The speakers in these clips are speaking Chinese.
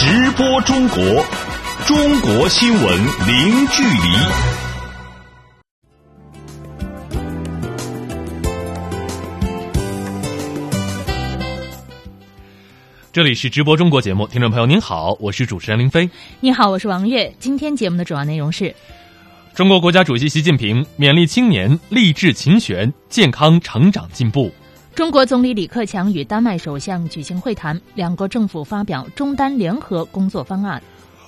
直播中国，中国新闻零距离。这里是直播中国节目，听众朋友您好，我是主持人林飞。你好，我是王悦。今天节目的主要内容是：中国国家主席习近平勉励青年励志勤学、健康成长进步；中国总理李克强与丹麦首相举行会谈，两国政府发表中丹联合工作方案；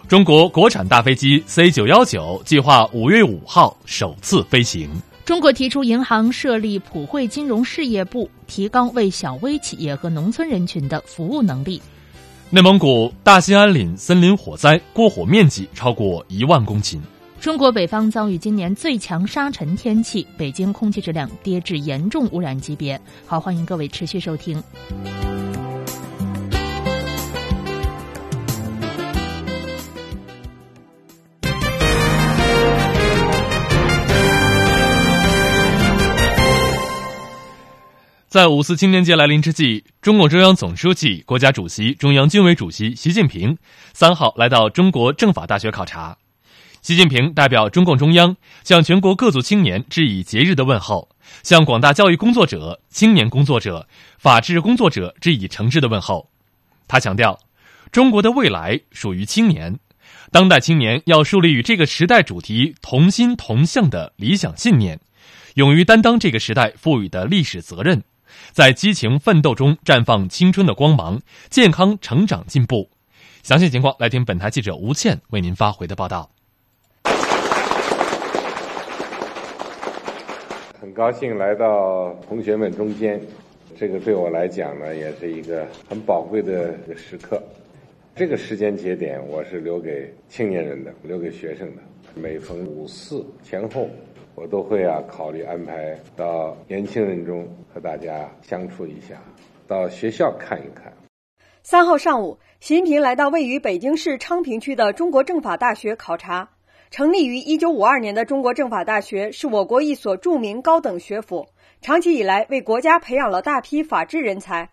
中国国产大飞机 C 九幺九计划五月五号首次飞行。中国提出银行设立普惠金融事业部，提高为小微企业和农村人群的服务能力。内蒙古大兴安岭森林火灾过火面积超过一万公顷。中国北方遭遇今年最强沙尘天气，北京空气质量跌至严重污染级别。好，欢迎各位持续收听。在五四青年节来临之际，中共中央总书记、国家主席、中央军委主席习近平三号来到中国政法大学考察。习近平代表中共中央向全国各族青年致以节日的问候，向广大教育工作者、青年工作者、法治工作者致以诚挚的问候。他强调，中国的未来属于青年，当代青年要树立与这个时代主题同心同向的理想信念，勇于担当这个时代赋予的历史责任。在激情奋斗中绽放青春的光芒，健康成长进步。详细情况来听本台记者吴倩为您发回的报道。很高兴来到同学们中间，这个对我来讲呢，也是一个很宝贵的时刻。这个时间节点，我是留给青年人的，留给学生的。每逢五四前后。我都会啊考虑安排到年轻人中和大家相处一下，到学校看一看。三号上午，习近平来到位于北京市昌平区的中国政法大学考察。成立于一九五二年的中国政法大学是我国一所著名高等学府，长期以来为国家培养了大批法治人才。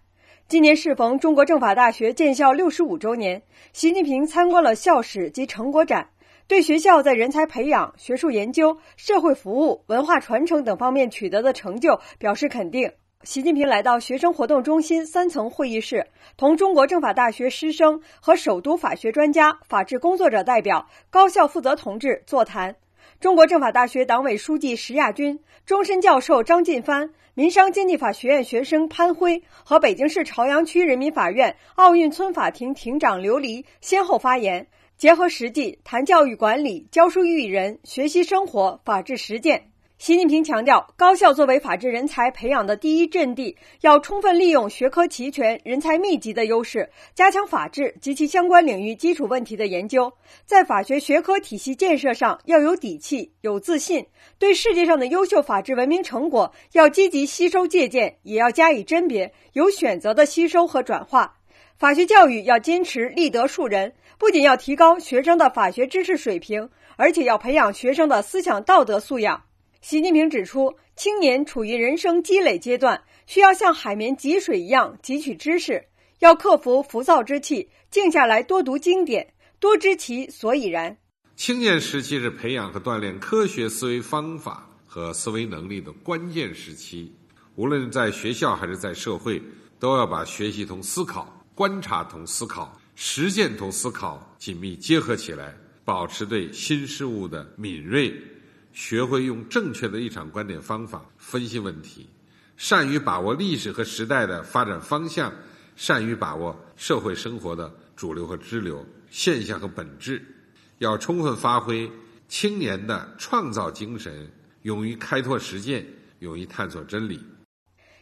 今年适逢中国政法大学建校六十五周年，习近平参观了校史及成果展。对学校在人才培养、学术研究、社会服务、文化传承等方面取得的成就表示肯定。习近平来到学生活动中心三层会议室，同中国政法大学师生和首都法学专家、法治工作者代表、高校负责同志座谈。中国政法大学党委书记石亚军、终身教授张进帆、民商经济法学院学生潘辉和北京市朝阳区人民法院奥运村法庭庭长刘黎先后发言。结合实际谈教育管理、教书育人、学习生活、法治实践。习近平强调，高校作为法治人才培养的第一阵地，要充分利用学科齐全、人才密集的优势，加强法治及其相关领域基础问题的研究。在法学学科体系建设上要有底气、有自信，对世界上的优秀法治文明成果要积极吸收借鉴，也要加以甄别，有选择的吸收和转化。法学教育要坚持立德树人。不仅要提高学生的法学知识水平，而且要培养学生的思想道德素养。习近平指出，青年处于人生积累阶段，需要像海绵汲水一样汲取知识，要克服浮躁之气，静下来多读经典，多知其所以然。青年时期是培养和锻炼科学思维方法和思维能力的关键时期，无论在学校还是在社会，都要把学习同思考、观察同思考。实践同思考紧密结合起来，保持对新事物的敏锐，学会用正确的立场、观点、方法分析问题，善于把握历史和时代的发展方向，善于把握社会生活的主流和支流现象和本质，要充分发挥青年的创造精神，勇于开拓实践，勇于探索真理。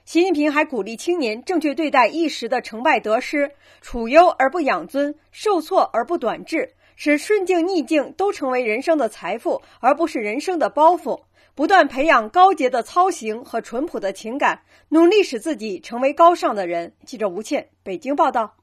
习近平还鼓励青年正确对待一时的成败得失，处优而不养尊，受挫而不短志，使顺境逆境都成为人生的财富，而不是人生的包袱。不断培养高洁的操行和淳朴的情感，努力使自己成为高尚的人。记者吴倩，北京报道。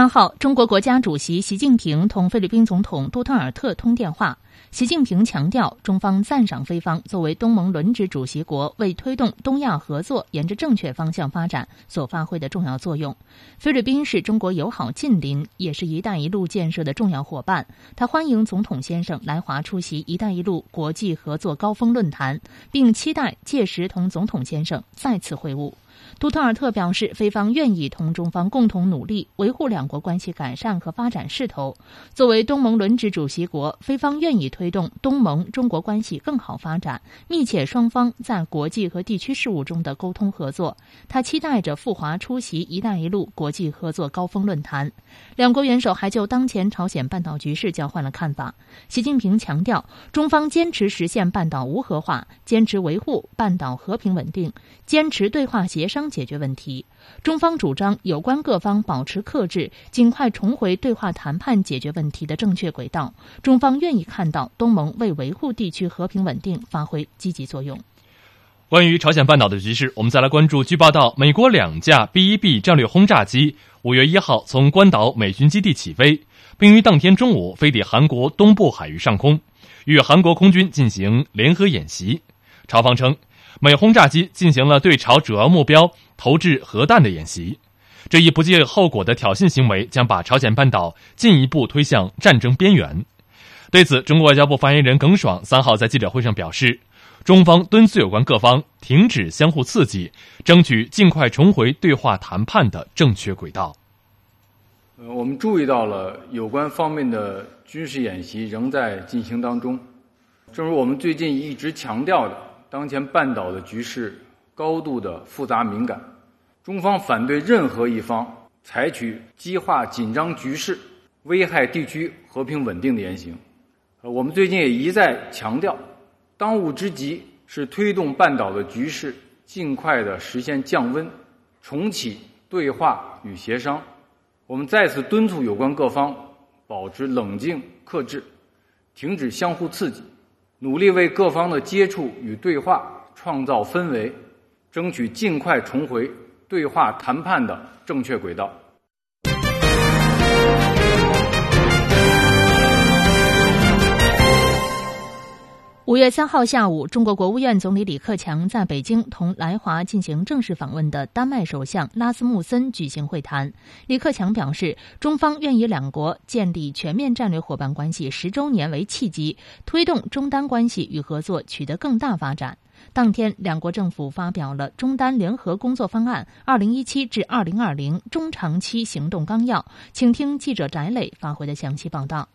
三号，中国国家主席习近平同菲律宾总统杜特尔特通电话。习近平强调，中方赞赏菲方作为东盟轮值主席国，为推动东亚合作沿着正确方向发展所发挥的重要作用。菲律宾是中国友好近邻，也是一带一路建设的重要伙伴。他欢迎总统先生来华出席“一带一路”国际合作高峰论坛，并期待届时同总统先生再次会晤。杜特尔特表示，菲方愿意同中方共同努力，维护两国关系改善和发展势头。作为东盟轮值主席国，菲方愿意推动东盟中国关系更好发展，密切双方在国际和地区事务中的沟通合作。他期待着赴华出席“一带一路”国际合作高峰论坛。两国元首还就当前朝鲜半岛局势交换了看法。习近平强调，中方坚持实现半岛无核化，坚持维护半岛和平稳定，坚持对话协商。解决问题，中方主张有关各方保持克制，尽快重回对话谈判解决问题的正确轨道。中方愿意看到东盟为维护地区和平稳定发挥积极作用。关于朝鲜半岛的局势，我们再来关注。据报道，美国两架 B-1B 战略轰炸机五月一号从关岛美军基地起飞，并于当天中午飞抵韩国东部海域上空，与韩国空军进行联合演习。朝方称。美轰炸机进行了对朝主要目标投掷核弹的演习，这一不计后果的挑衅行为将把朝鲜半岛进一步推向战争边缘。对此，中国外交部发言人耿爽三号在记者会上表示，中方敦促有关各方停止相互刺激，争取尽快重回对话谈判的正确轨道。呃，我们注意到了有关方面的军事演习仍在进行当中，正如我们最近一直强调的。当前半岛的局势高度的复杂敏感，中方反对任何一方采取激化紧张局势、危害地区和平稳定的言行。我们最近也一再强调，当务之急是推动半岛的局势尽快的实现降温，重启对话与协商。我们再次敦促有关各方保持冷静克制，停止相互刺激。努力为各方的接触与对话创造氛围，争取尽快重回对话谈判的正确轨道。五月三号下午，中国国务院总理李克强在北京同来华进行正式访问的丹麦首相拉斯穆森举行会谈。李克强表示，中方愿以两国建立全面战略伙伴关系十周年为契机，推动中丹关系与合作取得更大发展。当天，两国政府发表了中丹联合工作方案（二零一七至二零二零）中长期行动纲要。请听记者翟磊发回的详细报道。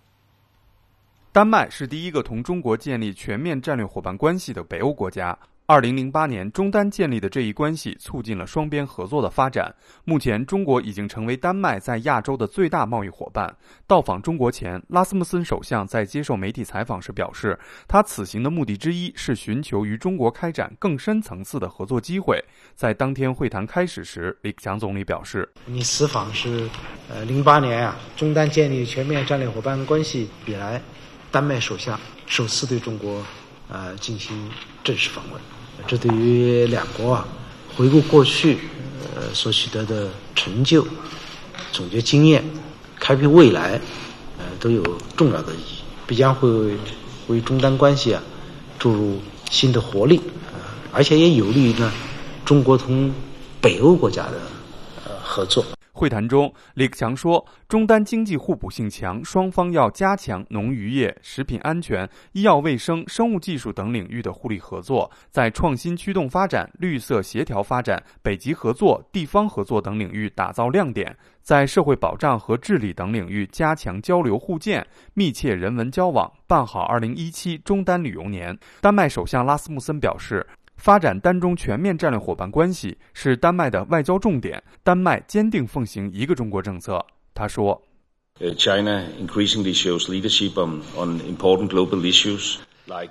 丹麦是第一个同中国建立全面战略伙伴关系的北欧国家。二零零八年，中丹建立的这一关系促进了双边合作的发展。目前，中国已经成为丹麦在亚洲的最大贸易伙伴。到访中国前，拉斯穆森首相在接受媒体采访时表示，他此行的目的之一是寻求与中国开展更深层次的合作机会。在当天会谈开始时，李克强总理表示：“你此访是，呃，零八年啊，中丹建立全面战略伙伴关系以来。”丹麦首相首次对中国，呃，进行正式访问，这对于两国啊，回顾过去，呃，所取得的成就，总结经验，开辟未来，呃，都有重要的意义，必将会为中丹关系啊注入新的活力，啊，而且也有利于呢中国同北欧国家的呃合作。会谈中，李克强说，中丹经济互补性强，双方要加强农渔业、食品安全、医药卫生、生物技术等领域的互利合作，在创新驱动发展、绿色协调发展、北极合作、地方合作等领域打造亮点，在社会保障和治理等领域加强交流互鉴，密切人文交往，办好2017中丹旅游年。丹麦首相拉斯穆森表示。发展丹中全面战略伙伴关系是丹麦的外交重点，丹麦坚定奉行一个中国政策。他说：“China increasingly shows leadership on on important global issues.”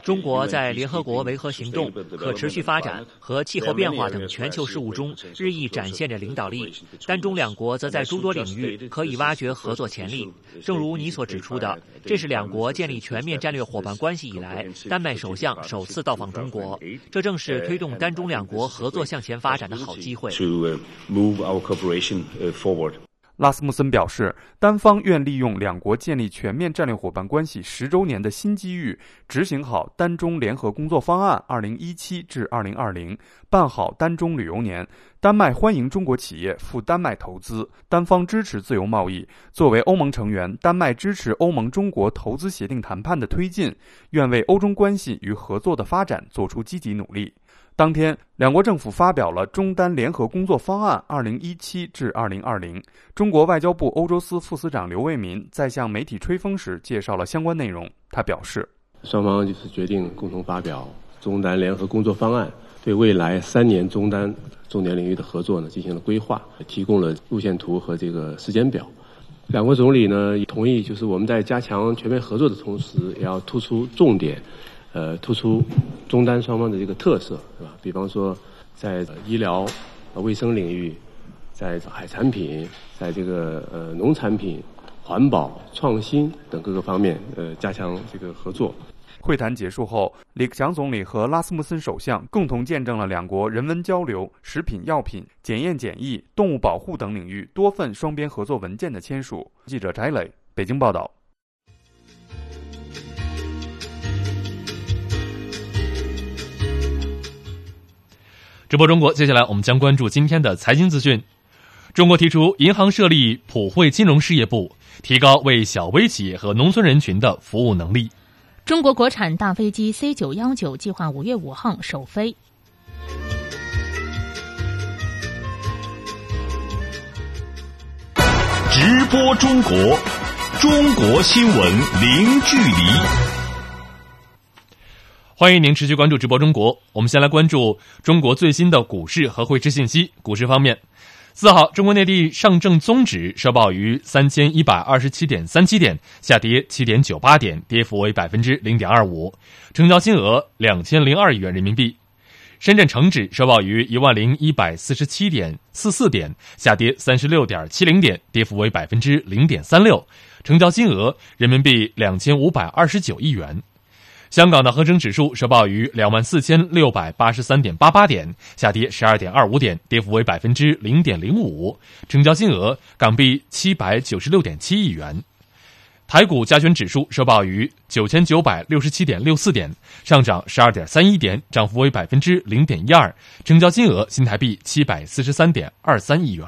中国在联合国维和行动、可持续发展和气候变化等全球事务中日益展现着领导力，丹中两国则在诸多领域可以挖掘合作潜力。正如你所指出的，这是两国建立全面战略伙伴关系以来，丹麦首相首次到访中国，这正是推动丹中两国合作向前发展的好机会。拉斯穆森表示，单方愿利用两国建立全面战略伙伴关系十周年的新机遇，执行好单中联合工作方案（二零一七至二零二零），办好单中旅游年。丹麦欢迎中国企业赴丹麦投资，单方支持自由贸易。作为欧盟成员，丹麦支持欧盟中国投资协定谈判的推进，愿为欧中关系与合作的发展做出积极努力。当天，两国政府发表了中丹联合工作方案（二零一七至二零二零）。中国外交部欧洲司副司长刘卫民在向媒体吹风时介绍了相关内容。他表示，双方就是决定共同发表中丹联合工作方案，对未来三年中丹重点领域的合作呢进行了规划，提供了路线图和这个时间表。两国总理呢同意，就是我们在加强全面合作的同时，也要突出重点。呃，突出中丹双方的这个特色，是吧？比方说，在医疗、卫生领域，在海产品，在这个呃农产品、环保、创新等各个方面，呃，加强这个合作。会谈结束后，李克强总理和拉斯穆森首相共同见证了两国人文交流、食品药品、检验检疫、动物保护等领域多份双边合作文件的签署。记者翟磊，北京报道。直播中国，接下来我们将关注今天的财经资讯。中国提出银行设立普惠金融事业部，提高为小微企业和农村人群的服务能力。中国国产大飞机 C 九幺九计划五月五号首飞。直播中国，中国新闻零距离。欢迎您持续关注直播中国。我们先来关注中国最新的股市和汇市信息。股市方面，四号，中国内地上证综指收报于三千一百二十七点三七点，下跌七点九八点，跌幅为百分之零点二五，成交金额两千零二亿元人民币。深圳成指收报于一万零一百四十七点四四点，下跌三十六点七零点，跌幅为百分之零点三六，成交金额人民币两千五百二十九亿元。香港的恒生指数收报于两万四千六百八十三点八八点，下跌十二点二五点，跌幅为百分之零点零五，成交金额港币七百九十六点七亿元。台股加权指数收报于九千九百六十七点六四点，上涨十二点三一点，涨幅为百分之零点一二，成交金额新台币七百四十三点二三亿元。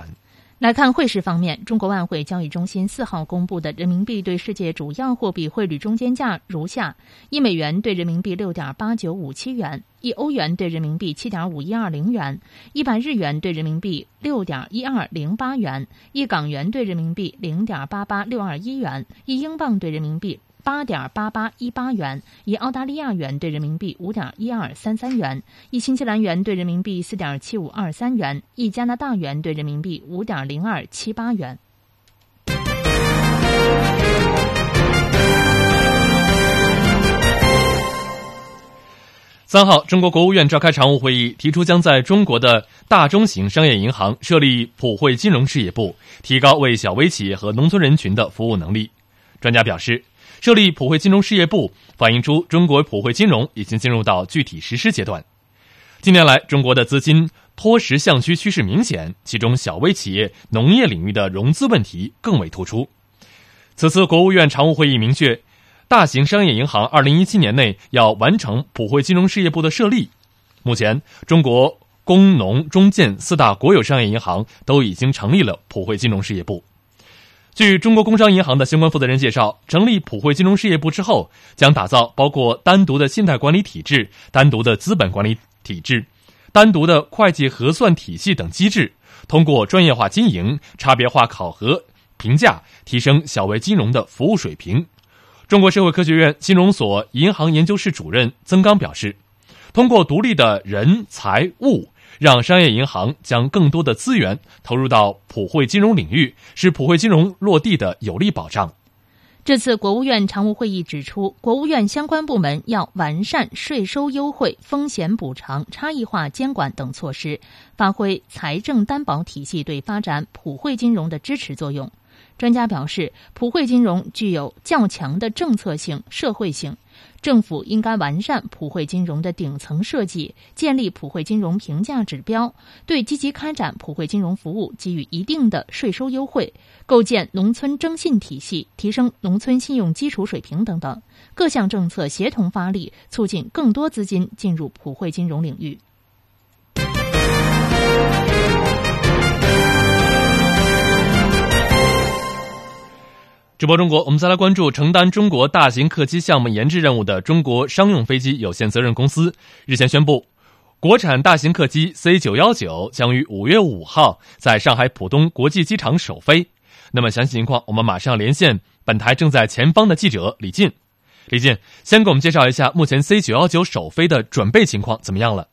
来看汇市方面，中国外汇交易中心四号公布的人民币对世界主要货币汇率中间价如下：一美元对人民币六点八九五七元，一欧元对人民币七点五一二零元，一百日元对人民币六点一二零八元，一港元对人民币零点八八六二一元，一英镑对人民币。八点八八一八元，一澳大利亚元兑人民币五点一二三三元，一新西兰元兑人民币四点七五二三元，一加拿大元兑人民币五点零二七八元。三号，中国国务院召开常务会议，提出将在中国的大中型商业银行设立普惠金融事业部，提高为小微企业和农村人群的服务能力。专家表示。设立普惠金融事业部，反映出中国普惠金融已经进入到具体实施阶段。近年来，中国的资金脱实向虚趋势明显，其中小微企业、农业领域的融资问题更为突出。此次国务院常务会议明确，大型商业银行二零一七年内要完成普惠金融事业部的设立。目前，中国工农中建四大国有商业银行都已经成立了普惠金融事业部。据中国工商银行的相关负责人介绍，成立普惠金融事业部之后，将打造包括单独的信贷管理体制、单独的资本管理体制、单独的会计核算体系等机制，通过专业化经营、差别化考核评价，提升小微金融的服务水平。中国社会科学院金融所银行研究室主任曾刚表示，通过独立的人财物。让商业银行将更多的资源投入到普惠金融领域，是普惠金融落地的有力保障。这次国务院常务会议指出，国务院相关部门要完善税收优惠、风险补偿、差异化监管等措施，发挥财政担保体系对发展普惠金融的支持作用。专家表示，普惠金融具有较强的政策性、社会性。政府应该完善普惠金融的顶层设计，建立普惠金融评价指标，对积极开展普惠金融服务给予一定的税收优惠，构建农村征信体系，提升农村信用基础水平等等各项政策协同发力，促进更多资金进入普惠金融领域。直播中国，我们再来关注承担中国大型客机项目研制任务的中国商用飞机有限责任公司日前宣布，国产大型客机 C 九幺九将于五月五号在上海浦东国际机场首飞。那么详细情况，我们马上连线本台正在前方的记者李进。李进，先给我们介绍一下目前 C 九幺九首飞的准备情况怎么样了？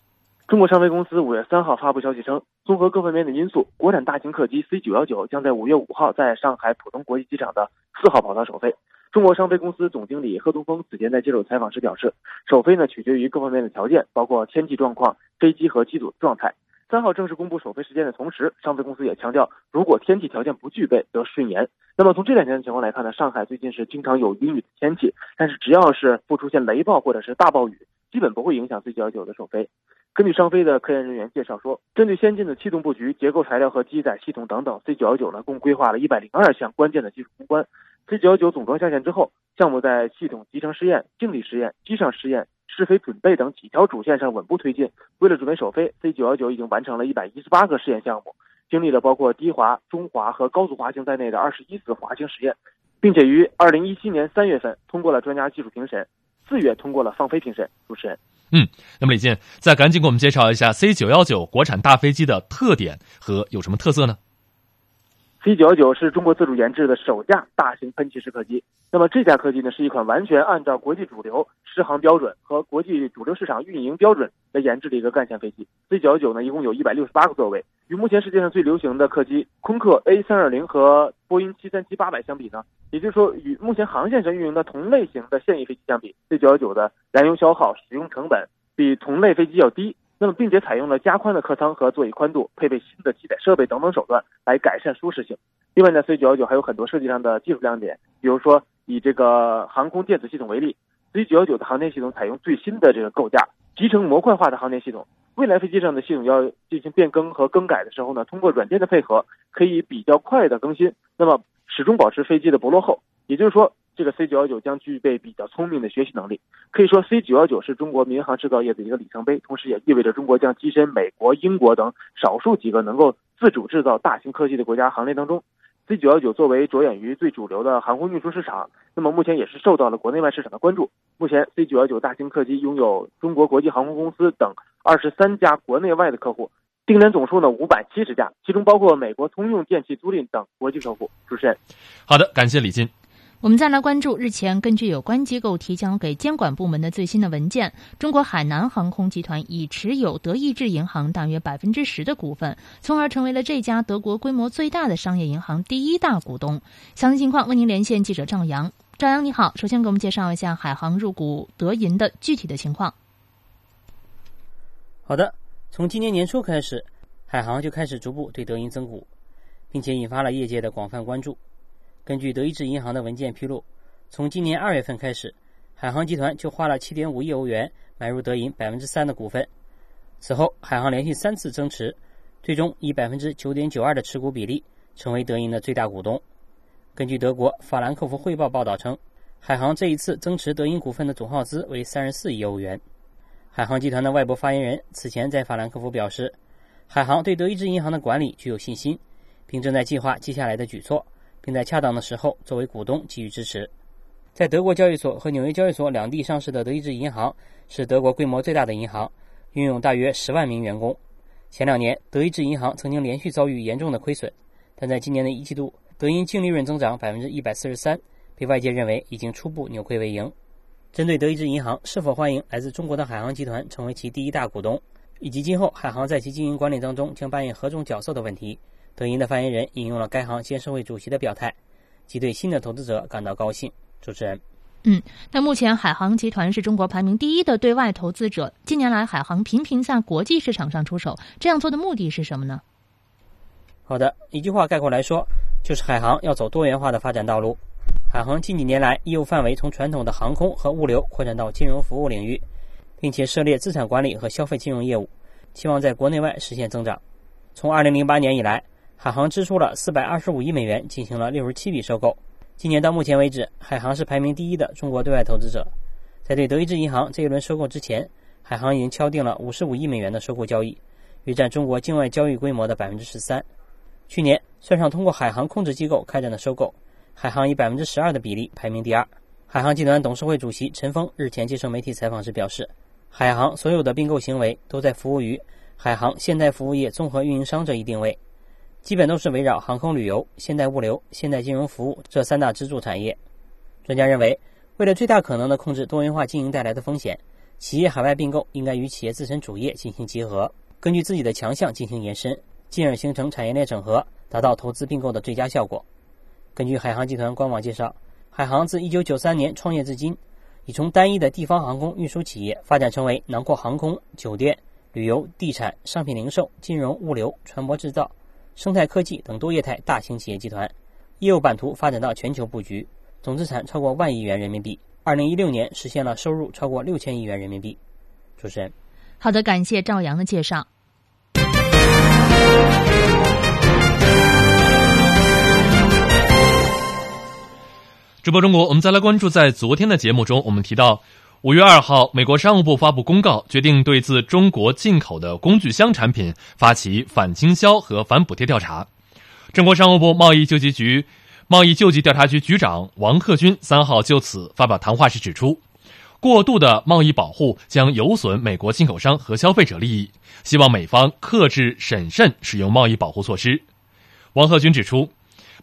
中国商飞公司五月三号发布消息称，综合各方面的因素，国产大型客机 C 九幺九将在五月五号在上海浦东国际机场的四号跑道首飞。中国商飞公司总经理贺东风此前在接受采访时表示，首飞呢取决于各方面的条件，包括天气状况、飞机和机组的状态。三号正式公布首飞时间的同时，商飞公司也强调，如果天气条件不具备，则顺延。那么从这两天的情况来看呢，上海最近是经常有阴雨的天气，但是只要是不出现雷暴或者是大暴雨，基本不会影响 C 九幺九的首飞。根据商飞的科研人员介绍说，针对先进的气动布局、结构材料和机载系统等等，C 九幺九呢共规划了一百零二项关键的技术攻关。C 九幺九总装下线之后，项目在系统集成试验、静力试验、机上试验、试飞准备等几条主线上稳步推进。为了准备首飞，C 九幺九已经完成了一百一十八个试验项目，经历了包括低滑、中滑和高速滑行在内的二十一次滑行实验，并且于二零一七年三月份通过了专家技术评审，四月通过了放飞评审。主持人。嗯，那么李健，再赶紧给我们介绍一下 C 九幺九国产大飞机的特点和有什么特色呢？C 九幺九是中国自主研制的首架大型喷气式客机。那么这架客机呢，是一款完全按照国际主流适航标准和国际主流市场运营标准来研制的一个干线飞机。C 九幺九呢，一共有一百六十八个座位。与目前世界上最流行的客机空客 A 三二零和波音七三七八百相比呢，也就是说，与目前航线上运营的同类型的现役飞机相比，C 九幺九的燃油消耗、使用成本比同类飞机要低。那么，并且采用了加宽的客舱和座椅宽度，配备新的机载设备等等手段来改善舒适性。另外呢，C 九幺九还有很多设计上的技术亮点，比如说。以这个航空电子系统为例，C 九幺九的航天系统采用最新的这个构架，集成模块化的航天系统。未来飞机上的系统要进行变更和更改的时候呢，通过软件的配合，可以比较快的更新，那么始终保持飞机的不落后。也就是说，这个 C 九幺九将具备比较聪明的学习能力。可以说，C 九幺九是中国民航制造业的一个里程碑，同时也意味着中国将跻身美国、英国等少数几个能够自主制造大型科技的国家行列当中。C 九幺九作为着眼于最主流的航空运输市场，那么目前也是受到了国内外市场的关注。目前，C 九幺九大型客机拥有中国国际航空公司等二十三家国内外的客户，订单总数呢五百七十家，其中包括美国通用电气租赁等国际客户。主持人，好的，感谢李金。我们再来关注日前根据有关机构提交给监管部门的最新的文件，中国海南航空集团已持有德意志银行大约百分之十的股份，从而成为了这家德国规模最大的商业银行第一大股东。详细情况为您连线记者赵阳。赵阳你好，首先给我们介绍一下海航入股德银的具体的情况。好的，从今年年初开始，海航就开始逐步对德银增股，并且引发了业界的广泛关注。根据德意志银行的文件披露，从今年二月份开始，海航集团就花了七点五亿欧元买入德银百分之三的股份。此后，海航连续三次增持，最终以百分之九点九二的持股比例成为德银的最大股东。根据德国《法兰克福汇报》报道称，海航这一次增持德银股份的总耗资为三十四亿欧元。海航集团的外部发言人此前在法兰克福表示，海航对德意志银行的管理具有信心，并正在计划接下来的举措。并在恰当的时候作为股东给予支持。在德国交易所和纽约交易所两地上市的德意志银行是德国规模最大的银行，拥有大约十万名员工。前两年，德意志银行曾经连续遭遇严重的亏损，但在今年的一季度，德银净利润增长百分之一百四十三，被外界认为已经初步扭亏为盈。针对德意志银行是否欢迎来自中国的海航集团成为其第一大股东，以及今后海航在其经营管理当中将扮演何种角色的问题。德银的发言人引用了该行监事会主席的表态，即对新的投资者感到高兴。主持人，嗯，那目前海航集团是中国排名第一的对外投资者。近年来，海航频频在国际市场上出手，这样做的目的是什么呢？好的，一句话概括来说，就是海航要走多元化的发展道路。海航近几年来业务范围从传统的航空和物流扩展到金融服务领域，并且涉猎资产管理和消费金融业务，期望在国内外实现增长。从2008年以来，海航支出了425亿美元进行了67笔收购。今年到目前为止，海航是排名第一的中国对外投资者。在对德意志银行这一轮收购之前，海航已经敲定了55亿美元的收购交易，约占中国境外交易规模的13%。去年算上通过海航控制机构开展的收购，海航以百分之十二的比例排名第二。海航集团董事会主席陈峰日前接受媒体采访时表示，海航所有的并购行为都在服务于海航现代服务业综合运营商这一定位，基本都是围绕航空旅游、现代物流、现代金融服务这三大支柱产业。专家认为，为了最大可能的控制多元化经营带来的风险，企业海外并购应该与企业自身主业进行结合，根据自己的强项进行延伸。进而形成产业链整合，达到投资并购的最佳效果。根据海航集团官网介绍，海航自1993年创业至今，已从单一的地方航空运输企业发展成为囊括航空、酒店、旅游、地产、商品零售、金融、物流、船舶制造、生态科技等多业态大型企业集团，业务版图发展到全球布局，总资产超过万亿元人民币。2016年实现了收入超过六千亿元人民币。主持人，好的，感谢赵阳的介绍。直播中国，我们再来关注，在昨天的节目中，我们提到，五月二号，美国商务部发布公告，决定对自中国进口的工具箱产品发起反倾销和反补贴调查。中国商务部贸易救济局贸易救济调查局局长王贺军三号就此发表谈话时指出，过度的贸易保护将有损美国进口商和消费者利益，希望美方克制审慎使用贸易保护措施。王贺军指出。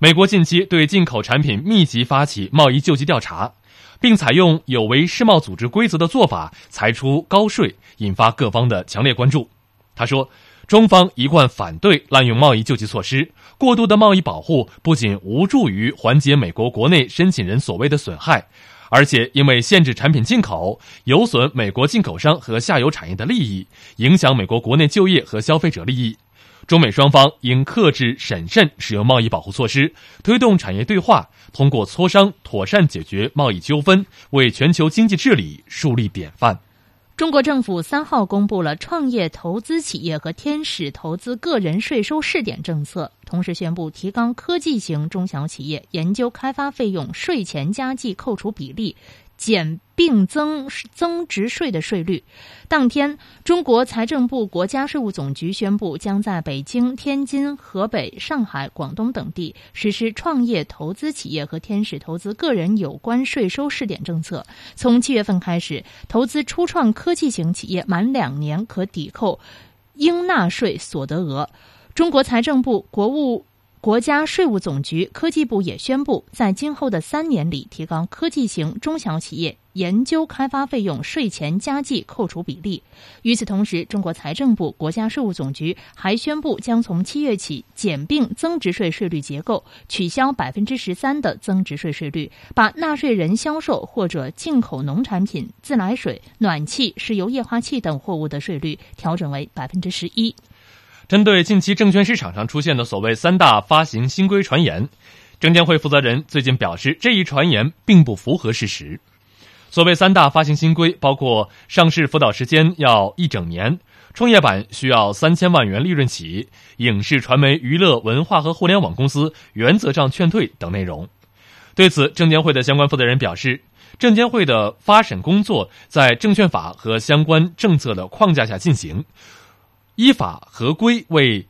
美国近期对进口产品密集发起贸易救济调查，并采用有违世贸组织规则的做法，裁出高税，引发各方的强烈关注。他说：“中方一贯反对滥用贸易救济措施，过度的贸易保护不仅无助于缓解美国国内申请人所谓的损害，而且因为限制产品进口，有损美国进口商和下游产业的利益，影响美国国内就业和消费者利益。”中美双方应克制审慎使用贸易保护措施，推动产业对话，通过磋商妥善解决贸易纠纷，为全球经济治理树立典范。中国政府三号公布了创业投资企业和天使投资个人税收试点政策，同时宣布提高科技型中小企业研究开发费用税前加计扣除比例。减并增增值税的税率。当天，中国财政部、国家税务总局宣布，将在北京、天津、河北、上海、广东等地实施创业投资企业和天使投资个人有关税收试点政策。从七月份开始，投资初创科技型企业满两年可抵扣应纳税所得额。中国财政部、国务。国家税务总局、科技部也宣布，在今后的三年里，提高科技型中小企业研究开发费用税前加计扣除比例。与此同时，中国财政部、国家税务总局还宣布，将从七月起减并增值税税率结构，取消百分之十三的增值税税率，把纳税人销售或者进口农产品、自来水、暖气、石油液化气等货物的税率调整为百分之十一。针对近期证券市场上出现的所谓三大发行新规传言，证监会负责人最近表示，这一传言并不符合事实。所谓三大发行新规，包括上市辅导时间要一整年，创业板需要三千万元利润起，影视传媒、娱乐文化和互联网公司原则上劝退等内容。对此，证监会的相关负责人表示，证监会的发审工作在证券法和相关政策的框架下进行。依法合规为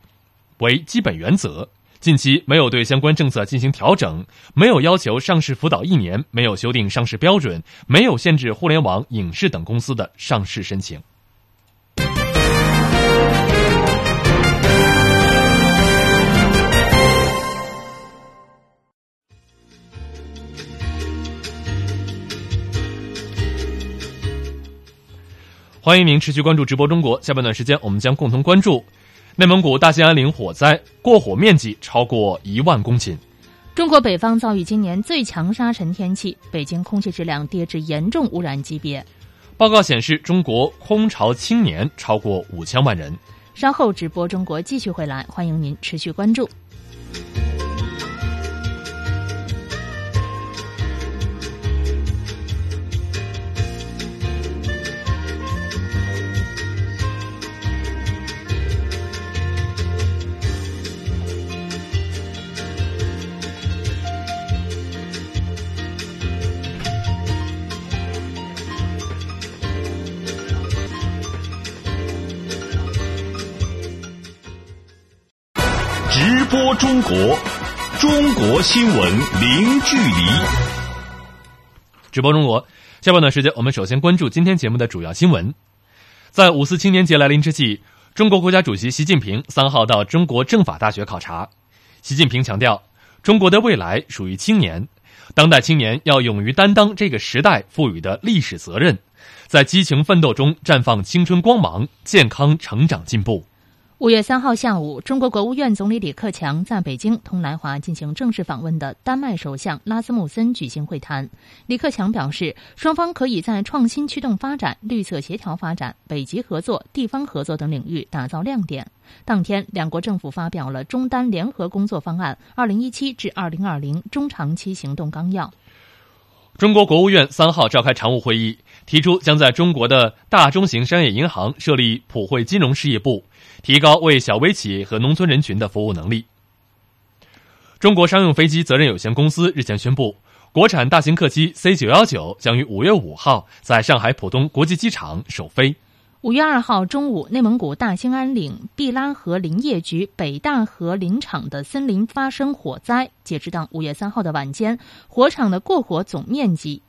为基本原则。近期没有对相关政策进行调整，没有要求上市辅导一年，没有修订上市标准，没有限制互联网、影视等公司的上市申请。欢迎您持续关注直播中国。下半段时间，我们将共同关注内蒙古大兴安岭火灾，过火面积超过一万公顷。中国北方遭遇今年最强沙尘天气，北京空气质量跌至严重污染级别。报告显示，中国空巢青年超过五千万人。稍后直播中国继续回来，欢迎您持续关注。国，中国新闻零距离。直播中国，下半段时间，我们首先关注今天节目的主要新闻。在五四青年节来临之际，中国国家主席习近平三号到中国政法大学考察。习近平强调，中国的未来属于青年，当代青年要勇于担当这个时代赋予的历史责任，在激情奋斗中绽放青春光芒，健康成长进步。五月三号下午，中国国务院总理李克强在北京同来华进行正式访问的丹麦首相拉斯穆森举行会谈。李克强表示，双方可以在创新驱动发展、绿色协调发展、北极合作、地方合作等领域打造亮点。当天，两国政府发表了中丹联合工作方案（二零一七至二零二零中长期行动纲要）。中国国务院三号召开常务会议，提出将在中国的大中型商业银行设立普惠金融事业部。提高为小微企业和农村人群的服务能力。中国商用飞机责任有限公司日前宣布，国产大型客机 C 九幺九将于五月五号在上海浦东国际机场首飞。五月二号中午，内蒙古大兴安岭毕拉河林业局北大河林场的森林发生火灾。截止到五月三号的晚间，火场的过火总面积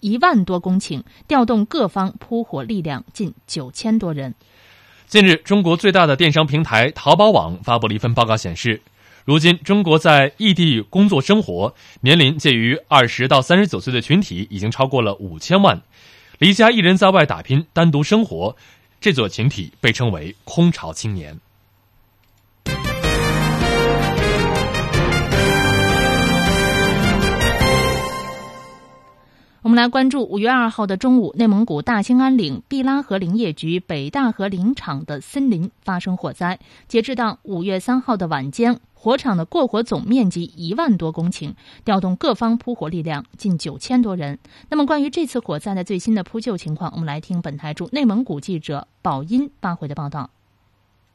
一万多公顷，调动各方扑火力量近九千多人。近日，中国最大的电商平台淘宝网发布了一份报告，显示，如今中国在异地工作生活，年龄介于二十到三十九岁的群体已经超过了五千万，离家一人在外打拼、单独生活，这组群体被称为“空巢青年”。我们来关注五月二号的中午，内蒙古大兴安岭毕拉河林业局北大河林场的森林发生火灾。截至到五月三号的晚间，火场的过火总面积一万多公顷，调动各方扑火力量近九千多人。那么，关于这次火灾的最新的扑救情况，我们来听本台驻内蒙古记者宝音发回的报道。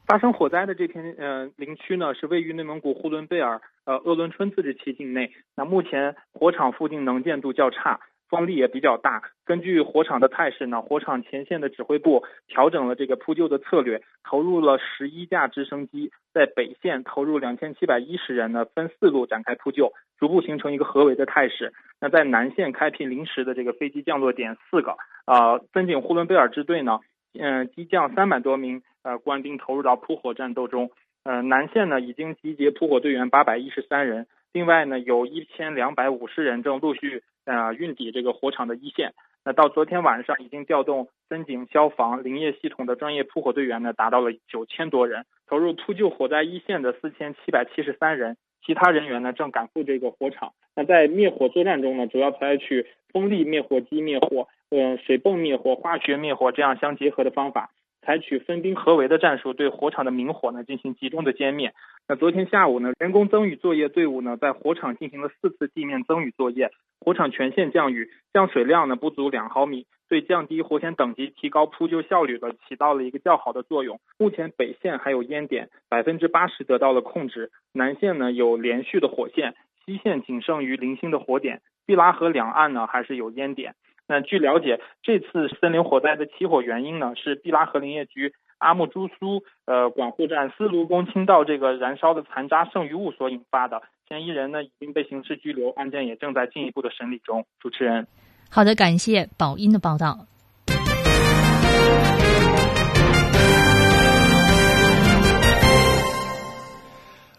发生火灾的这片呃林区呢，是位于内蒙古呼伦贝尔呃鄂伦春自治区境内。那目前火场附近能见度较差。风力也比较大。根据火场的态势呢，火场前线的指挥部调整了这个扑救的策略，投入了十一架直升机，在北线投入两千七百一十人呢，分四路展开扑救，逐步形成一个合围的态势。那在南线开辟临时的这个飞机降落点四个，啊，分警呼伦贝尔支队呢，嗯，机降三百多名呃官兵投入到扑火战斗中。呃，南线呢已经集结扑火队员八百一十三人，另外呢有一千两百五十人正陆续。呃，运抵这个火场的一线。那到昨天晚上，已经调动森警、消防、林业系统的专业扑火队员呢，达到了九千多人，投入扑救火灾一线的四千七百七十三人，其他人员呢正赶赴这个火场。那在灭火作战中呢，主要采取风力灭火机灭火、呃水泵灭火、化学灭火这样相结合的方法。采取分兵合围的战术，对火场的明火呢进行集中的歼灭。那昨天下午呢，人工增雨作业队伍呢在火场进行了四次地面增雨作业，火场全线降雨，降水量呢不足两毫米，对降低火险等级、提高扑救效率的起到了一个较好的作用。目前北线还有烟点，百分之八十得到了控制，南线呢有连续的火线，西线仅剩于零星的火点，毕拉河两岸呢还是有烟点。那据了解，这次森林火灾的起火原因呢，是毕拉河林业局阿木朱苏呃管护站斯卢公倾倒这个燃烧的残渣剩余物所引发的。嫌疑人呢已经被刑事拘留，案件也正在进一步的审理中。主持人，好的，感谢宝音的报道。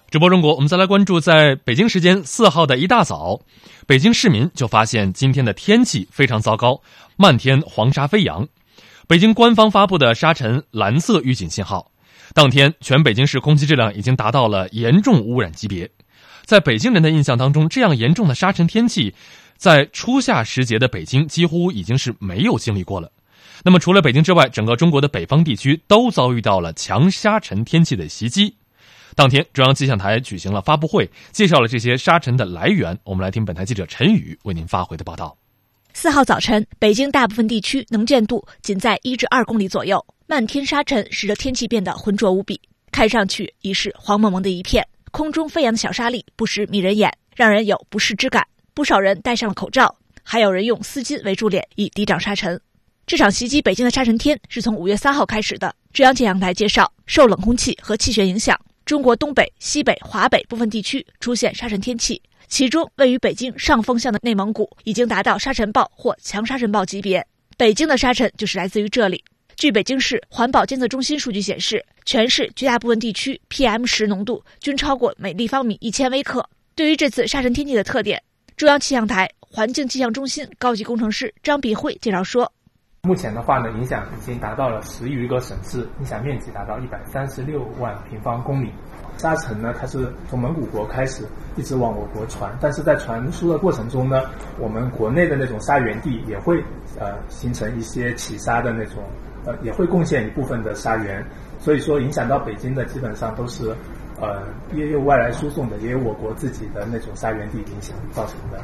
直播中国，我们再来关注，在北京时间四号的一大早，北京市民就发现今天的天气非常糟糕，漫天黄沙飞扬。北京官方发布的沙尘蓝色预警信号，当天全北京市空气质量已经达到了严重污染级别。在北京人的印象当中，这样严重的沙尘天气，在初夏时节的北京几乎已经是没有经历过了。那么，除了北京之外，整个中国的北方地区都遭遇到了强沙尘天气的袭击。当天，中央气象台举行了发布会，介绍了这些沙尘的来源。我们来听本台记者陈宇为您发回的报道。四号早晨，北京大部分地区能见度仅在一至二公里左右，漫天沙尘使得天气变得浑浊无比，看上去已是黄蒙蒙的一片。空中飞扬的小沙粒不时迷人眼，让人有不适之感。不少人戴上了口罩，还有人用丝巾围住脸以抵挡沙尘。这场袭击北京的沙尘天是从五月三号开始的。中央气象台介绍，受冷空气和气旋影响。中国东北、西北、华北部分地区出现沙尘天气，其中位于北京上风向的内蒙古已经达到沙尘暴或强沙尘暴级别。北京的沙尘就是来自于这里。据北京市环保监测中心数据显示，全市绝大部分地区 PM 十浓度均超过每立方米一千微克。对于这次沙尘天气的特点，中央气象台环境气象中心高级工程师张碧慧介绍说：“目前的话呢，影响已经达到了十余个省市，影响面积达到一百三十六万平方公里。沙尘呢，它是从蒙古国开始一直往我国传，但是在传输的过程中呢，我们国内的那种沙源地也会呃形成一些起沙的那种。”呃，也会贡献一部分的沙源，所以说影响到北京的基本上都是，呃，也有外来输送的，也有我国自己的那种沙源地影响造成的。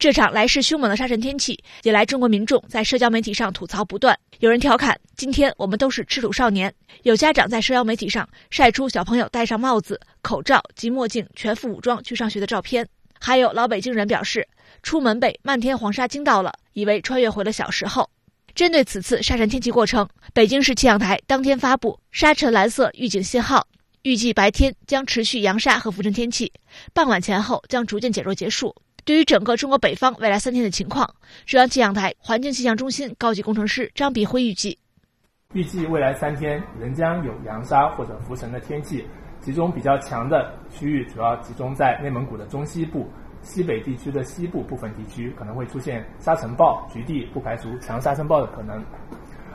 这场来势凶猛的沙尘天气，引来中国民众在社交媒体上吐槽不断。有人调侃：“今天我们都是吃土少年。”有家长在社交媒体上晒出小朋友戴上帽子、口罩及墨镜，全副武装去上学的照片。还有老北京人表示，出门被漫天黄沙惊到了，以为穿越回了小时候。针对此次沙尘天气过程，北京市气象台当天发布沙尘蓝色预警信号，预计白天将持续扬沙和浮尘天气，傍晚前后将逐渐减弱结束。对于整个中国北方未来三天的情况，中央气象台环境气象中心高级工程师张碧辉预计，预计未来三天仍将有扬沙或者浮尘的天气，其中比较强的区域主要集中在内蒙古的中西部。西北地区的西部部分地区可能会出现沙尘暴，局地不排除强沙尘暴的可能。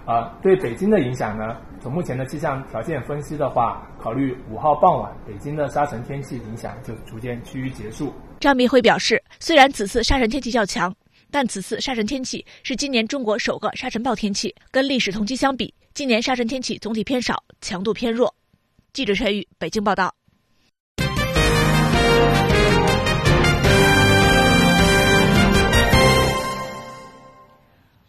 啊，对北京的影响呢？从目前的气象条件分析的话，考虑五号傍晚北京的沙尘天气影响就逐渐趋于结束。张明辉表示，虽然此次沙尘天气较强，但此次沙尘天气是今年中国首个沙尘暴天气，跟历史同期相比，今年沙尘天气总体偏少，强度偏弱。记者陈宇北京报道。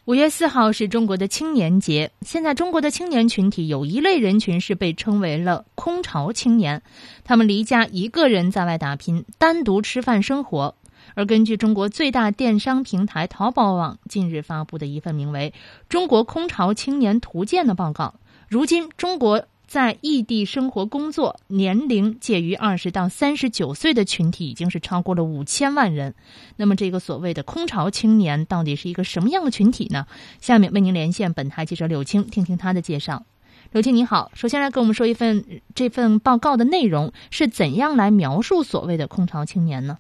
五月四号是中国的青年节。现在，中国的青年群体有一类人群是被称为了“空巢青年”，他们离家一个人在外打拼，单独吃饭生活。而根据中国最大电商平台淘宝网近日发布的一份名为《中国空巢青年图鉴》的报告，如今中国。在异地生活、工作，年龄介于二十到三十九岁的群体已经是超过了五千万人。那么，这个所谓的“空巢青年”到底是一个什么样的群体呢？下面为您连线本台记者柳青，听听他的介绍。柳青，你好，首先来跟我们说一份这份报告的内容是怎样来描述所谓的“空巢青年”呢？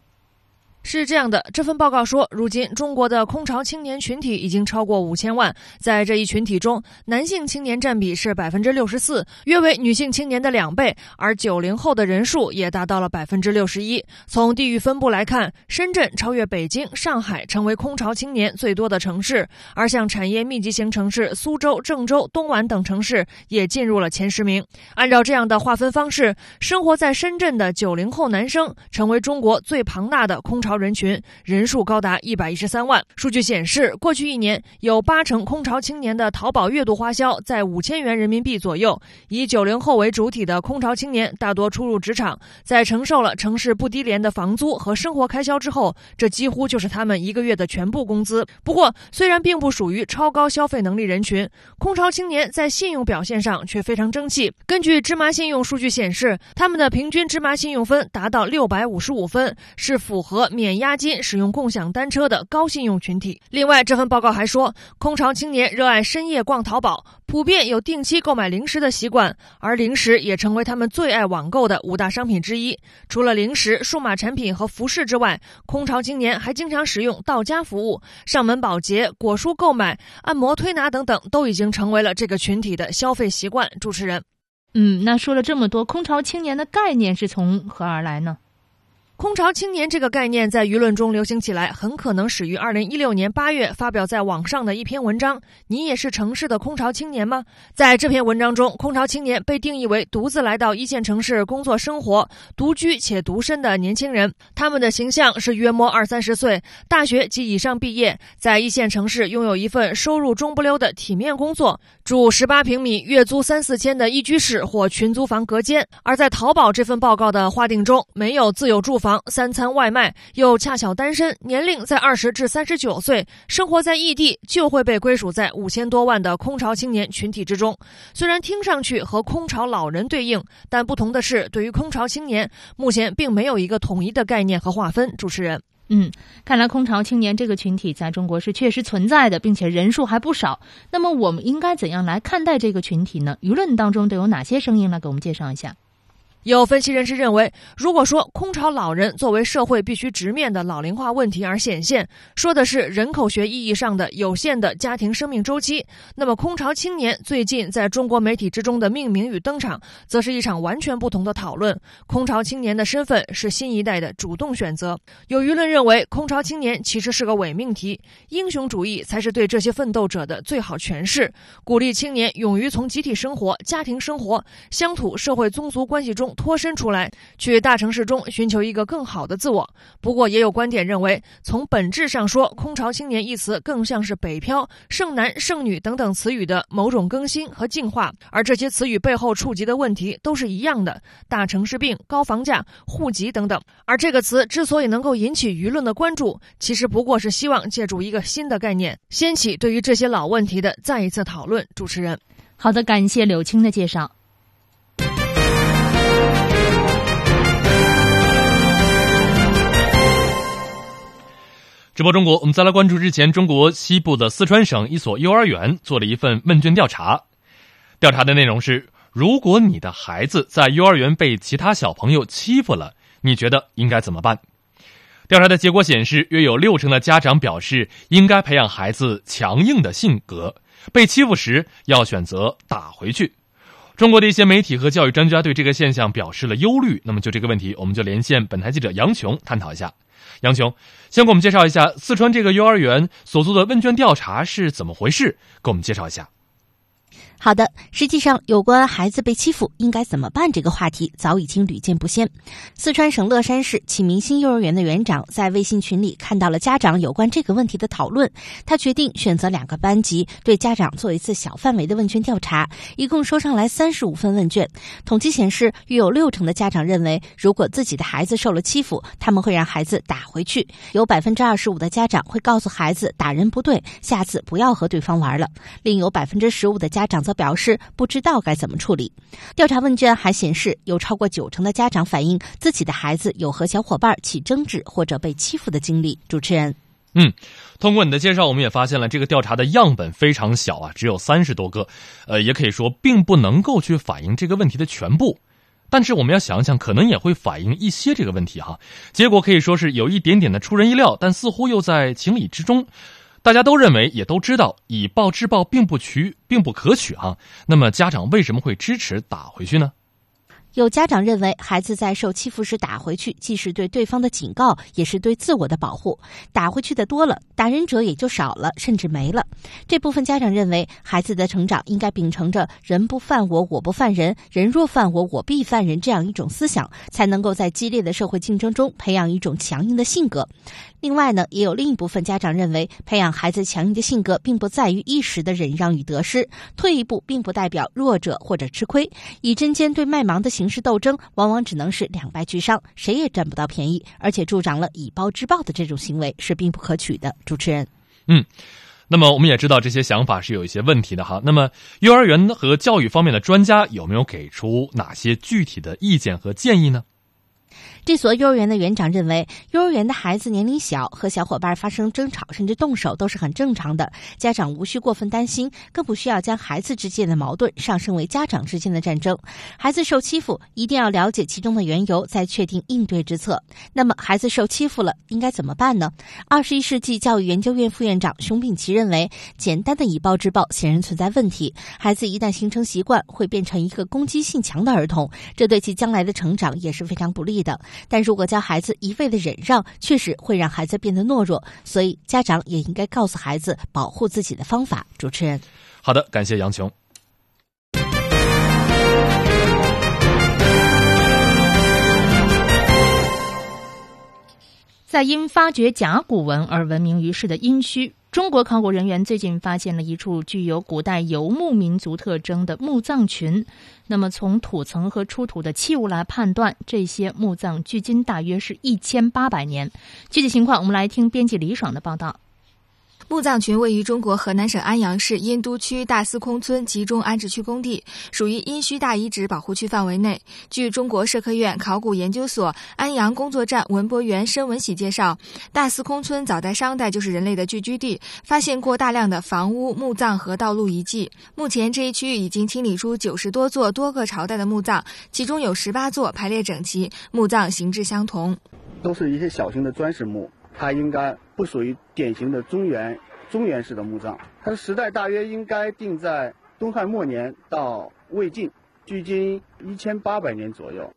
是这样的，这份报告说，如今中国的空巢青年群体已经超过五千万，在这一群体中，男性青年占比是百分之六十四，约为女性青年的两倍，而九零后的人数也达到了百分之六十一。从地域分布来看，深圳超越北京、上海，成为空巢青年最多的城市，而像产业密集型城市苏州、郑州、东莞等城市也进入了前十名。按照这样的划分方式，生活在深圳的九零后男生成为中国最庞大的空巢人群人数高达一百一十三万。数据显示，过去一年有八成空巢青年的淘宝月度花销在五千元人民币左右。以九零后为主体的空巢青年大多初入职场，在承受了城市不低廉的房租和生活开销之后，这几乎就是他们一个月的全部工资。不过，虽然并不属于超高消费能力人群，空巢青年在信用表现上却非常争气。根据芝麻信用数据显示，他们的平均芝麻信用分达到六百五十五分，是符合免。免押金使用共享单车的高信用群体。另外，这份报告还说，空巢青年热爱深夜逛淘宝，普遍有定期购买零食的习惯，而零食也成为他们最爱网购的五大商品之一。除了零食、数码产品和服饰之外，空巢青年还经常使用到家服务、上门保洁、果蔬购买、按摩推拿等等，都已经成为了这个群体的消费习惯。主持人，嗯，那说了这么多，空巢青年的概念是从何而来呢？空巢青年这个概念在舆论中流行起来，很可能始于二零一六年八月发表在网上的一篇文章。你也是城市的空巢青年吗？在这篇文章中，空巢青年被定义为独自来到一线城市工作生活、独居且独身的年轻人。他们的形象是约摸二三十岁，大学及以上毕业，在一线城市拥有一份收入中不溜的体面工作，住十八平米、月租三四千的一居室或群租房隔间。而在淘宝这份报告的划定中，没有自有住房。房、三餐外卖，又恰巧单身，年龄在二十至三十九岁，生活在异地，就会被归属在五千多万的空巢青年群体之中。虽然听上去和空巢老人对应，但不同的是，对于空巢青年，目前并没有一个统一的概念和划分。主持人。嗯，看来空巢青年这个群体在中国是确实存在的，并且人数还不少。那么，我们应该怎样来看待这个群体呢？舆论当中都有哪些声音来给我们介绍一下？有分析人士认为，如果说空巢老人作为社会必须直面的老龄化问题而显现，说的是人口学意义上的有限的家庭生命周期，那么空巢青年最近在中国媒体之中的命名与登场，则是一场完全不同的讨论。空巢青年的身份是新一代的主动选择。有舆论认为，空巢青年其实是个伪命题，英雄主义才是对这些奋斗者的最好诠释，鼓励青年勇于从集体生活、家庭生活、乡土社会宗族关系中。脱身出来，去大城市中寻求一个更好的自我。不过，也有观点认为，从本质上说，“空巢青年”一词更像是“北漂”“剩男剩女”等等词语的某种更新和进化。而这些词语背后触及的问题都是一样的：大城市病、高房价、户籍等等。而这个词之所以能够引起舆论的关注，其实不过是希望借助一个新的概念，掀起对于这些老问题的再一次讨论。主持人，好的，感谢柳青的介绍。直播中国，我们再来关注之前中国西部的四川省一所幼儿园做了一份问卷调查。调查的内容是：如果你的孩子在幼儿园被其他小朋友欺负了，你觉得应该怎么办？调查的结果显示，约有六成的家长表示应该培养孩子强硬的性格，被欺负时要选择打回去。中国的一些媒体和教育专家对这个现象表示了忧虑。那么，就这个问题，我们就连线本台记者杨琼探讨一下。杨琼，先给我们介绍一下四川这个幼儿园所做的问卷调查是怎么回事？给我们介绍一下。好的，实际上有关孩子被欺负应该怎么办这个话题早已经屡见不鲜。四川省乐山市启明星幼儿园的园长在微信群里看到了家长有关这个问题的讨论，他决定选择两个班级对家长做一次小范围的问卷调查，一共收上来三十五份问卷。统计显示，约有六成的家长认为，如果自己的孩子受了欺负，他们会让孩子打回去；有百分之二十五的家长会告诉孩子打人不对，下次不要和对方玩了；另有百分之十五的家长。则表示不知道该怎么处理。调查问卷还显示，有超过九成的家长反映自己的孩子有和小伙伴起争执或者被欺负的经历。主持人，嗯，通过你的介绍，我们也发现了这个调查的样本非常小啊，只有三十多个，呃，也可以说并不能够去反映这个问题的全部。但是我们要想想，可能也会反映一些这个问题哈。结果可以说是有一点点的出人意料，但似乎又在情理之中。大家都认为，也都知道，以暴制暴并不取，并不可取啊。那么，家长为什么会支持打回去呢？有家长认为，孩子在受欺负时打回去，既是对对方的警告，也是对自我的保护。打回去的多了，打人者也就少了，甚至没了。这部分家长认为，孩子的成长应该秉承着“人不犯我，我不犯人；人若犯我，我必犯人”这样一种思想，才能够在激烈的社会竞争中培养一种强硬的性格。另外呢，也有另一部分家长认为，培养孩子强硬的性格，并不在于一时的忍让与得失，退一步并不代表弱者或者吃亏。以针尖对麦芒的形式斗争，往往只能是两败俱伤，谁也占不到便宜，而且助长了以暴制暴的这种行为，是并不可取的。主持人，嗯，那么我们也知道这些想法是有一些问题的哈。那么幼儿园和教育方面的专家有没有给出哪些具体的意见和建议呢？这所幼儿园的园长认为，幼儿园的孩子年龄小，和小伙伴发生争吵甚至动手都是很正常的，家长无需过分担心，更不需要将孩子之间的矛盾上升为家长之间的战争。孩子受欺负，一定要了解其中的缘由，再确定应对之策。那么，孩子受欺负了，应该怎么办呢？二十一世纪教育研究院副院长熊丙奇认为，简单的以暴制暴显然存在问题。孩子一旦形成习惯，会变成一个攻击性强的儿童，这对其将来的成长也是非常不利的。但如果教孩子一味的忍让，确实会让孩子变得懦弱，所以家长也应该告诉孩子保护自己的方法。主持人，好的，感谢杨琼。在因发掘甲骨文而闻名于世的殷墟。中国考古人员最近发现了一处具有古代游牧民族特征的墓葬群。那么，从土层和出土的器物来判断，这些墓葬距今大约是一千八百年。具体情况，我们来听编辑李爽的报道。墓葬群位于中国河南省安阳市殷都区大司空村集中安置区工地，属于殷墟大遗址保护区范围内。据中国社科院考古研究所安阳工作站文博员申文喜介绍，大司空村早在商代就是人类的聚居地，发现过大量的房屋、墓葬和道路遗迹。目前这一区域已经清理出九十多座多个朝代的墓葬，其中有十八座排列整齐，墓葬形制相同，都是一些小型的砖石墓。它应该不属于典型的中原中原式的墓葬，它的时代大约应该定在东汉末年到魏晋，距今一千八百年左右。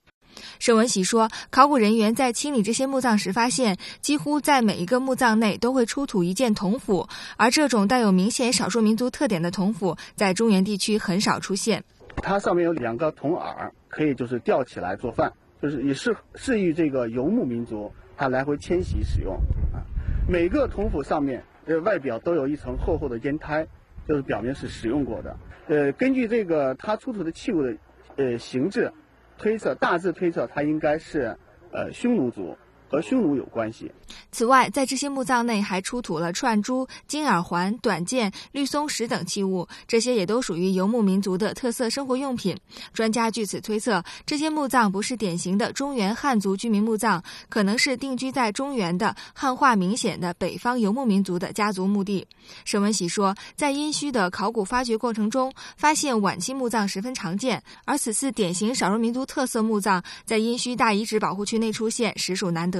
沈文喜说，考古人员在清理这些墓葬时发现，几乎在每一个墓葬内都会出土一件铜斧，而这种带有明显少数民族特点的铜斧，在中原地区很少出现。它上面有两个铜耳，可以就是吊起来做饭，就是也适适于这个游牧民族。它来回迁徙使用啊，每个铜釜上面呃外表都有一层厚厚的烟胎，就是表面是使用过的。呃，根据这个它出土的器物的呃形制推测，大致推测它应该是呃匈奴族。和匈奴有关系。此外，在这些墓葬内还出土了串珠、金耳环、短剑、绿松石等器物，这些也都属于游牧民族的特色生活用品。专家据此推测，这些墓葬不是典型的中原汉族居民墓葬，可能是定居在中原的汉化明显的北方游牧民族的家族墓地。沈文喜说，在殷墟的考古发掘过程中，发现晚期墓葬十分常见，而此次典型少数民族特色墓葬在殷墟大遗址保护区内出现，实属难得。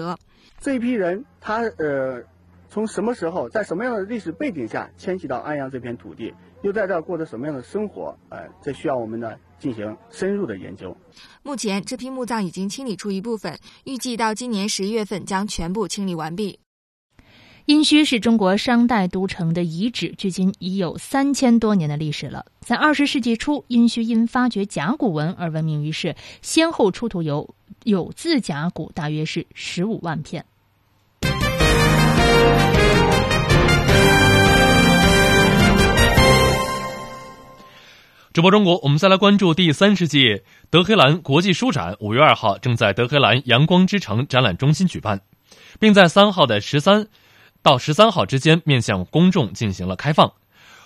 这一批人，他呃，从什么时候，在什么样的历史背景下迁徙到安阳这片土地，又在这儿过着什么样的生活？呃，这需要我们呢进行深入的研究。目前，这批墓葬已经清理出一部分，预计到今年十一月份将全部清理完毕。殷墟是中国商代都城的遗址，距今已有三千多年的历史了。在二十世纪初，殷墟因发掘甲骨文而闻名于世，先后出土有有字甲骨，大约是十五万片。直播中国，我们再来关注第三十届德黑兰国际书展，五月二号正在德黑兰阳光之城展览中心举办，并在三号的十三。到十三号之间，面向公众进行了开放。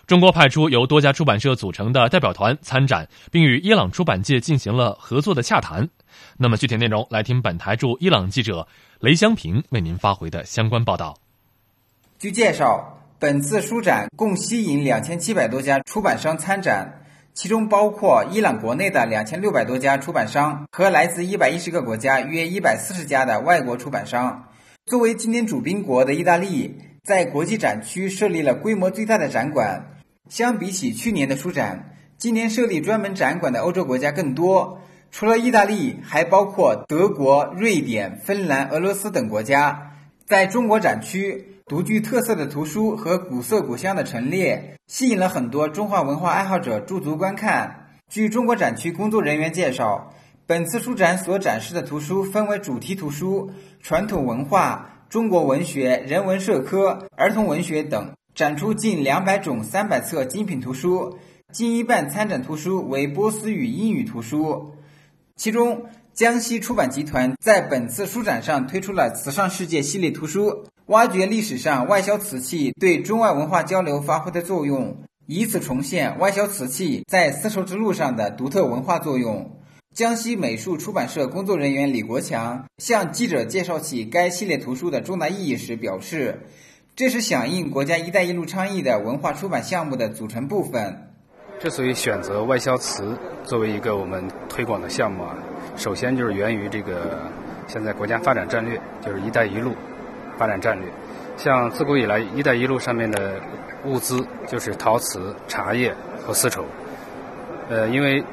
中国派出由多家出版社组成的代表团参展，并与伊朗出版界进行了合作的洽谈。那么具体内容，来听本台驻伊朗记者雷香平为您发回的相关报道。据介绍，本次书展共吸引两千七百多家出版商参展，其中包括伊朗国内的两千六百多家出版商和来自一百一十个国家约一百四十家的外国出版商。作为今年主宾国的意大利，在国际展区设立了规模最大的展馆。相比起去年的书展，今年设立专门展馆的欧洲国家更多。除了意大利，还包括德国、瑞典、芬兰、俄罗斯等国家。在中国展区，独具特色的图书和古色古香的陈列，吸引了很多中华文化爱好者驻足观看。据中国展区工作人员介绍。本次书展所展示的图书分为主题图书、传统文化、中国文学、人文社科、儿童文学等，展出近两百种三百册精品图书，近一半参展图书为波斯语、英语图书。其中，江西出版集团在本次书展上推出了“瓷上世界”系列图书，挖掘历史上外销瓷器对中外文化交流发挥的作用，以此重现外销瓷器在丝绸之路上的独特文化作用。江西美术出版社工作人员李国强向记者介绍起该系列图书的重大意义时表示：“这是响应国家‘一带一路’倡议的文化出版项目的组成部分。”之所以选择外销瓷作为一个我们推广的项目啊，首先就是源于这个现在国家发展战略，就是“一带一路”发展战略。像自古以来，“一带一路”上面的物资就是陶瓷、茶叶和丝绸。呃，因为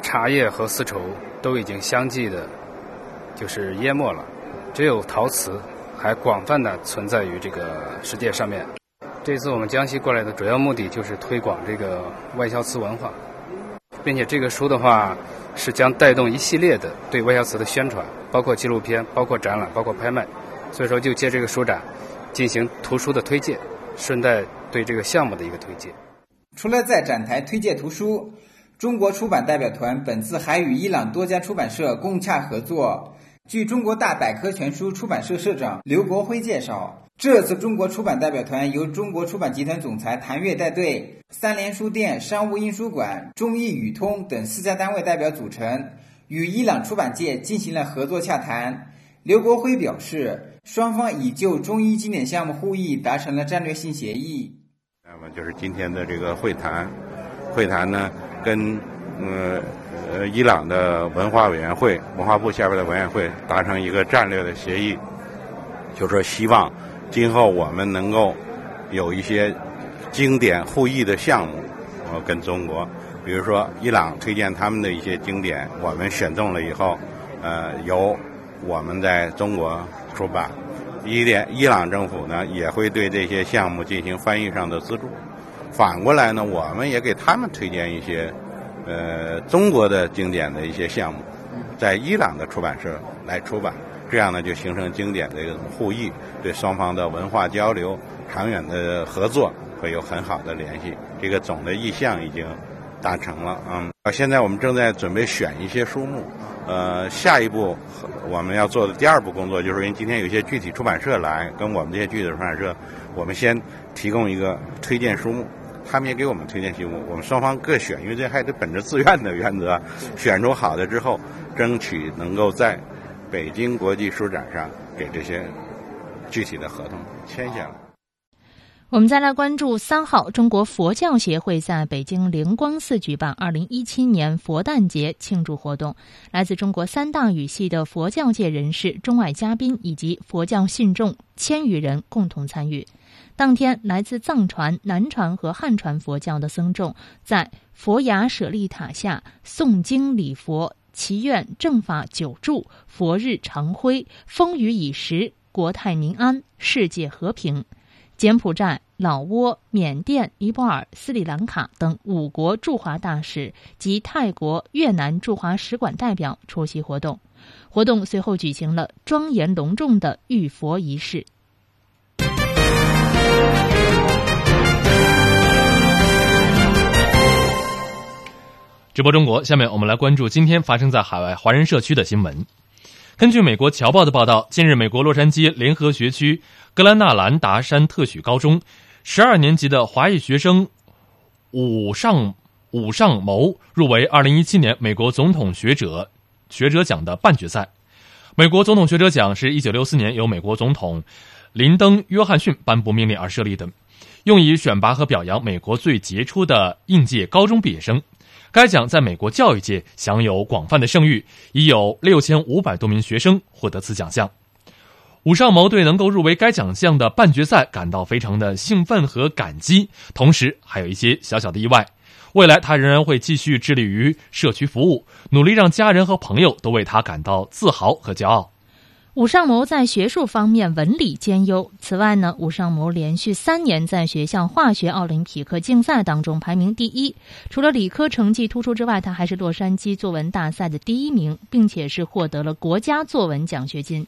茶叶和丝绸都已经相继的，就是淹没了，只有陶瓷还广泛的存在于这个世界上面。这次我们江西过来的主要目的就是推广这个外销瓷文化，并且这个书的话是将带动一系列的对外销瓷的宣传，包括纪录片、包括展览、包括拍卖。所以说，就借这个书展进行图书的推荐，顺带对这个项目的一个推介。除了在展台推介图书，中国出版代表团本次还与伊朗多家出版社共洽合作。据中国大百科全书出版社社长刘国辉介绍，这次中国出版代表团由中国出版集团总裁谭跃带队，三联书店、商务印书馆、中译语通等四家单位代表组成，与伊朗出版界进行了合作洽谈。刘国辉表示，双方已就中医经典项目互译达成了战略性协议。那么就是今天的这个会谈，会谈呢跟呃呃伊朗的文化委员会、文化部下边的委员会达成一个战略的协议，就说希望今后我们能够有一些经典互译的项目，呃，跟中国，比如说伊朗推荐他们的一些经典，我们选中了以后，呃，由我们在中国出版，伊联伊朗政府呢也会对这些项目进行翻译上的资助。反过来呢，我们也给他们推荐一些呃中国的经典的一些项目，在伊朗的出版社来出版，这样呢就形成经典的一种互译，对双方的文化交流、长远的合作会有很好的联系。这个总的意向已经达成了嗯！现在我们正在准备选一些书目。呃，下一步我们要做的第二步工作，就是因为今天有些具体出版社来跟我们这些具体出版社，我们先提供一个推荐书目，他们也给我们推荐题目，我们双方各选，因为这还得本着自愿的原则，选出好的之后，争取能够在北京国际书展上给这些具体的合同签下来。我们再来关注三号，中国佛教协会在北京灵光寺举办二零一七年佛诞节庆祝活动，来自中国三大语系的佛教界人士、中外嘉宾以及佛教信众千余人共同参与。当天，来自藏传、南传和汉传佛教的僧众在佛牙舍利塔下诵经礼佛，祈愿正法久住，佛日长辉，风雨已时，国泰民安，世界和平。柬埔寨、老挝、缅甸、尼泊尔、斯里兰卡等五国驻华大使及泰国、越南驻华使馆代表出席活动。活动随后举行了庄严隆重的浴佛仪式。直播中国，下面我们来关注今天发生在海外华人社区的新闻。根据美国《侨报》的报道，近日，美国洛杉矶联合学区格兰纳兰达山特许高中十二年级的华裔学生武尚武尚谋入围二零一七年美国总统学者学者奖的半决赛。美国总统学者奖是一九六四年由美国总统林登·约翰逊颁布命令而设立的，用以选拔和表扬美国最杰出的应届高中毕业生。该奖在美国教育界享有广泛的声誉，已有六千五百多名学生获得此奖项。武尚谋对能够入围该奖项的半决赛感到非常的兴奋和感激，同时还有一些小小的意外。未来他仍然会继续致力于社区服务，努力让家人和朋友都为他感到自豪和骄傲。武尚谋在学术方面文理兼优。此外呢，武尚谋连续三年在学校化学奥林匹克竞赛当中排名第一。除了理科成绩突出之外，他还是洛杉矶作文大赛的第一名，并且是获得了国家作文奖学金。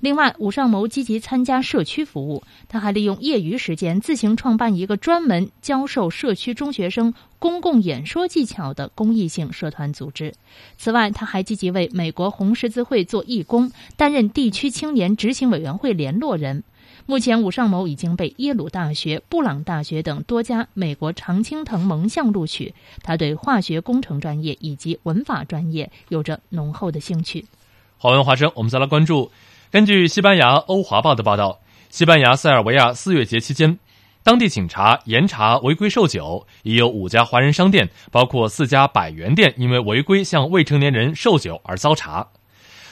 另外，武尚谋积极参加社区服务，他还利用业余时间自行创办一个专门教授社区中学生公共演说技巧的公益性社团组织。此外，他还积极为美国红十字会做义工，担任地区青年执行委员会联络人。目前，武尚谋已经被耶鲁大学、布朗大学等多家美国常青藤盟校录取。他对化学工程专业以及文法专业有着浓厚的兴趣。华文华生，我们再来关注。根据西班牙《欧华报》的报道，西班牙塞尔维亚四月节期间，当地警察严查违规售酒，已有五家华人商店，包括四家百元店，因为违规向未成年人售酒而遭查。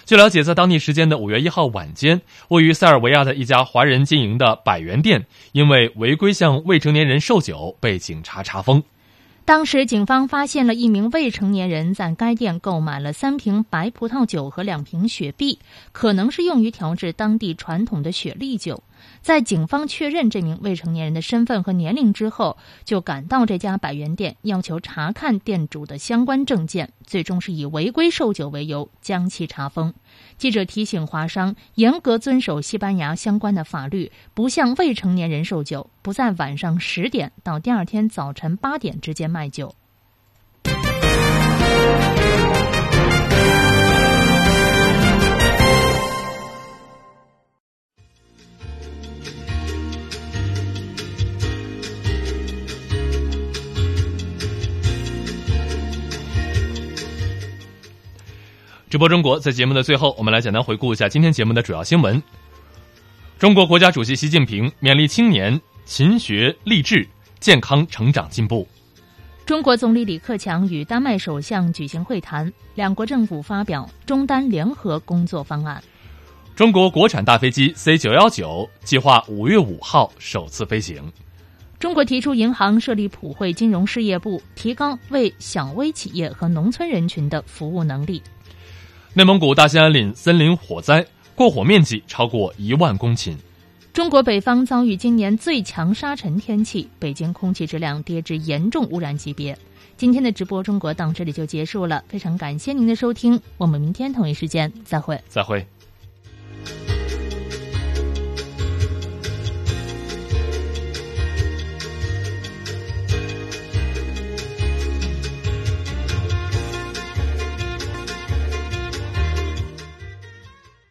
据了解，在当地时间的五月一号晚间，位于塞尔维亚的一家华人经营的百元店，因为违规向未成年人售酒，被警察查封。当时，警方发现了一名未成年人在该店购买了三瓶白葡萄酒和两瓶雪碧，可能是用于调制当地传统的雪莉酒。在警方确认这名未成年人的身份和年龄之后，就赶到这家百元店，要求查看店主的相关证件，最终是以违规售酒为由将其查封。记者提醒华商严格遵守西班牙相关的法律，不向未成年人售酒，不在晚上十点到第二天早晨八点之间卖酒。直播中国，在节目的最后，我们来简单回顾一下今天节目的主要新闻。中国国家主席习近平勉励青年勤学励志、健康成长进步。中国总理李克强与丹麦首相举行会谈，两国政府发表中丹联合工作方案。中国国产大飞机 C 九幺九计划五月五号首次飞行。中国提出银行设立普惠金融事业部，提高为小微企业和农村人群的服务能力。内蒙古大兴安岭森林火灾，过火面积超过一万公顷。中国北方遭遇今年最强沙尘天气，北京空气质量跌至严重污染级别。今天的直播中国到这里就结束了，非常感谢您的收听，我们明天同一时间再会。再会。